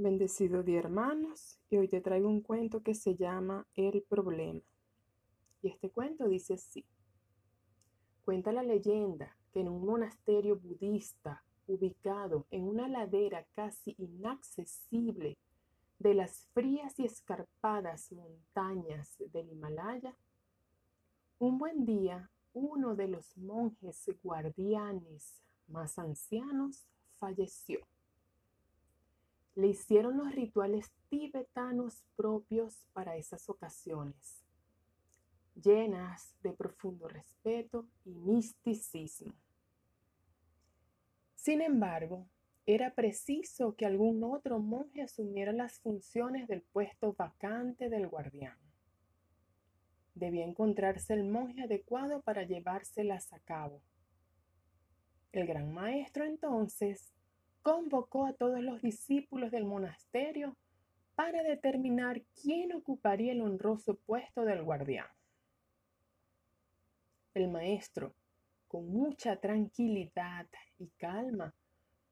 Bendecido día hermanos, y hoy te traigo un cuento que se llama El problema. Y este cuento dice así. Cuenta la leyenda que en un monasterio budista ubicado en una ladera casi inaccesible de las frías y escarpadas montañas del Himalaya, un buen día uno de los monjes guardianes más ancianos falleció le hicieron los rituales tibetanos propios para esas ocasiones, llenas de profundo respeto y misticismo. Sin embargo, era preciso que algún otro monje asumiera las funciones del puesto vacante del guardián. Debía encontrarse el monje adecuado para llevárselas a cabo. El gran maestro entonces convocó a todos los discípulos del monasterio para determinar quién ocuparía el honroso puesto del guardián. El maestro, con mucha tranquilidad y calma,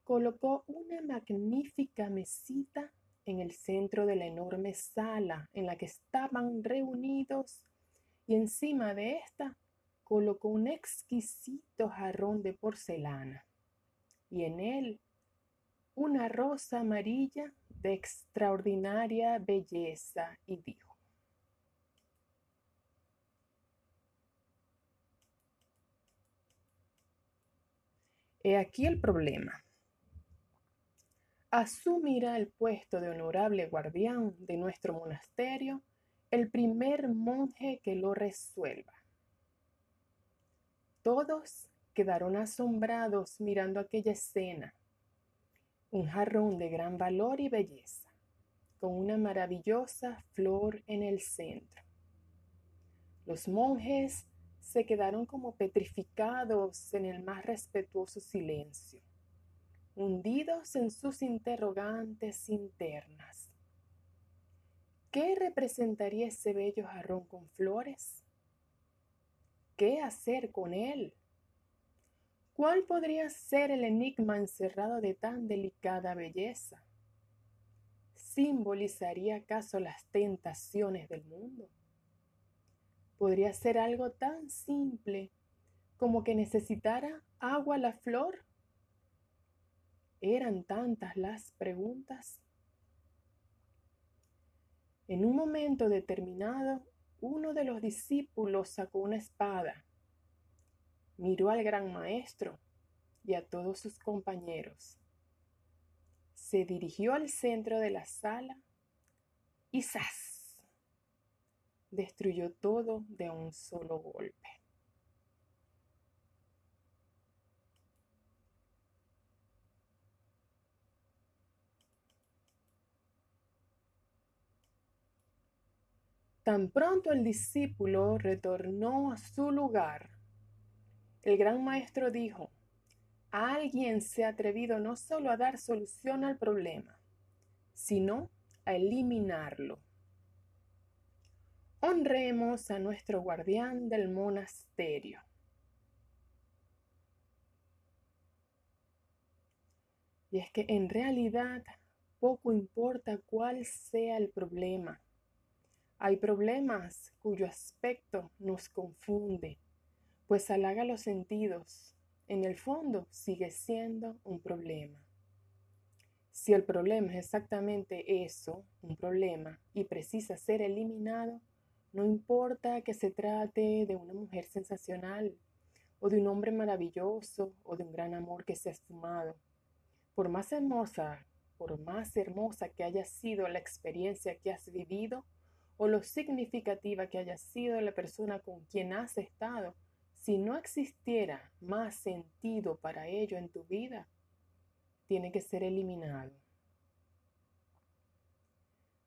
colocó una magnífica mesita en el centro de la enorme sala en la que estaban reunidos y encima de esta colocó un exquisito jarrón de porcelana y en él una rosa amarilla de extraordinaria belleza y dijo, He aquí el problema. Asumirá el puesto de honorable guardián de nuestro monasterio el primer monje que lo resuelva. Todos quedaron asombrados mirando aquella escena un jarrón de gran valor y belleza, con una maravillosa flor en el centro. Los monjes se quedaron como petrificados en el más respetuoso silencio, hundidos en sus interrogantes internas. ¿Qué representaría ese bello jarrón con flores? ¿Qué hacer con él? ¿Cuál podría ser el enigma encerrado de tan delicada belleza? ¿Simbolizaría acaso las tentaciones del mundo? ¿Podría ser algo tan simple como que necesitara agua la flor? Eran tantas las preguntas. En un momento determinado, uno de los discípulos sacó una espada miró al gran maestro y a todos sus compañeros. Se dirigió al centro de la sala y ¡zas! Destruyó todo de un solo golpe. Tan pronto el discípulo retornó a su lugar, el gran maestro dijo, alguien se ha atrevido no solo a dar solución al problema, sino a eliminarlo. Honremos a nuestro guardián del monasterio. Y es que en realidad poco importa cuál sea el problema. Hay problemas cuyo aspecto nos confunde pues halaga los sentidos, en el fondo sigue siendo un problema. Si el problema es exactamente eso, un problema, y precisa ser eliminado, no importa que se trate de una mujer sensacional, o de un hombre maravilloso, o de un gran amor que se ha esfumado. Por más hermosa, por más hermosa que haya sido la experiencia que has vivido, o lo significativa que haya sido la persona con quien has estado, si no existiera más sentido para ello en tu vida, tiene que ser eliminado.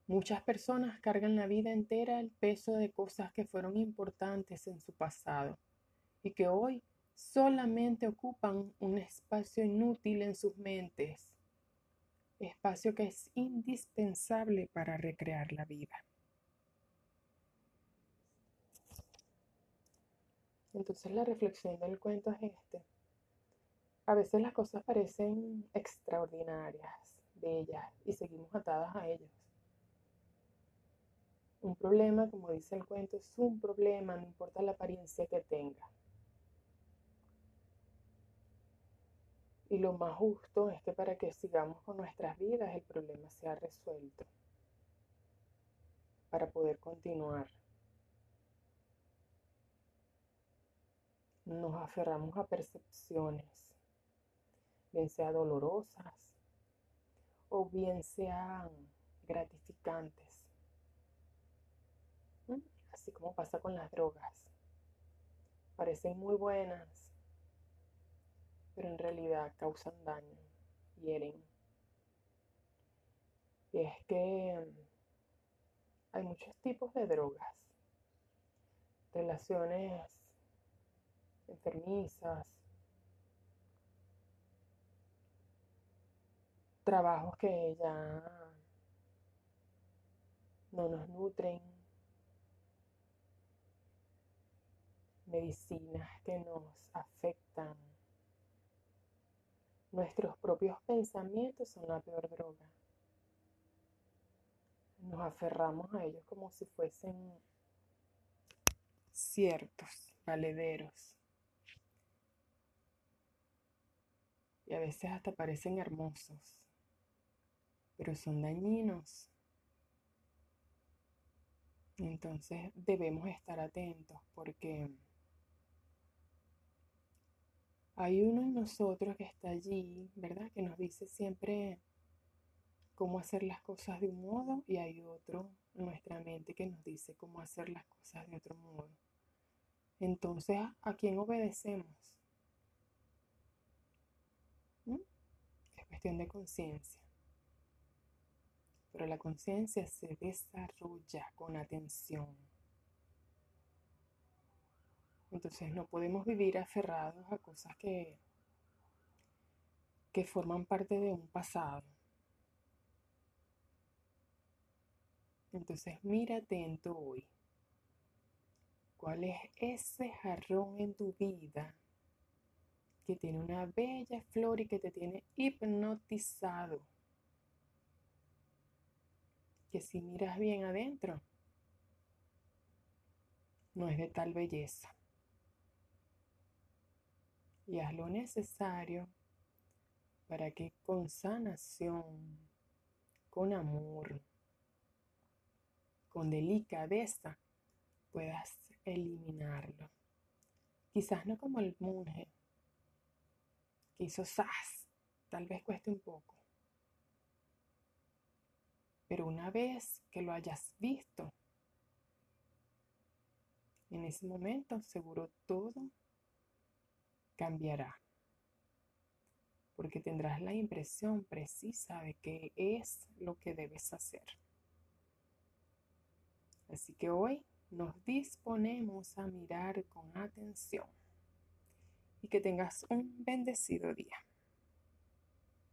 Muchas personas cargan la vida entera el peso de cosas que fueron importantes en su pasado y que hoy solamente ocupan un espacio inútil en sus mentes, espacio que es indispensable para recrear la vida. Entonces la reflexión del cuento es este. A veces las cosas parecen extraordinarias, de ellas y seguimos atadas a ellos. Un problema, como dice el cuento, es un problema, no importa la apariencia que tenga. Y lo más justo es que para que sigamos con nuestras vidas el problema sea resuelto, para poder continuar. Nos aferramos a percepciones, bien sea dolorosas o bien sean gratificantes así como pasa con las drogas. Parecen muy buenas, pero en realidad causan daño, hieren. Y es que hay muchos tipos de drogas, relaciones enfermizas, trabajos que ya no nos nutren, medicinas que nos afectan. Nuestros propios pensamientos son la peor droga. Nos aferramos a ellos como si fuesen ciertos, valederos. Y a veces hasta parecen hermosos, pero son dañinos. Entonces debemos estar atentos porque hay uno en nosotros que está allí, ¿verdad? Que nos dice siempre cómo hacer las cosas de un modo y hay otro nuestra mente que nos dice cómo hacer las cosas de otro modo. Entonces, ¿a quién obedecemos? ¿Mm? Es cuestión de conciencia. Pero la conciencia se desarrolla con atención. Entonces no podemos vivir aferrados a cosas que, que forman parte de un pasado. Entonces mira atento hoy. ¿Cuál es ese jarrón en tu vida que tiene una bella flor y que te tiene hipnotizado? Que si miras bien adentro, no es de tal belleza y haz lo necesario para que con sanación, con amor, con delicadeza puedas eliminarlo. Quizás no como el monje que hizo sas, tal vez cueste un poco. Pero una vez que lo hayas visto, en ese momento seguro todo cambiará, porque tendrás la impresión precisa de que es lo que debes hacer. Así que hoy nos disponemos a mirar con atención y que tengas un bendecido día.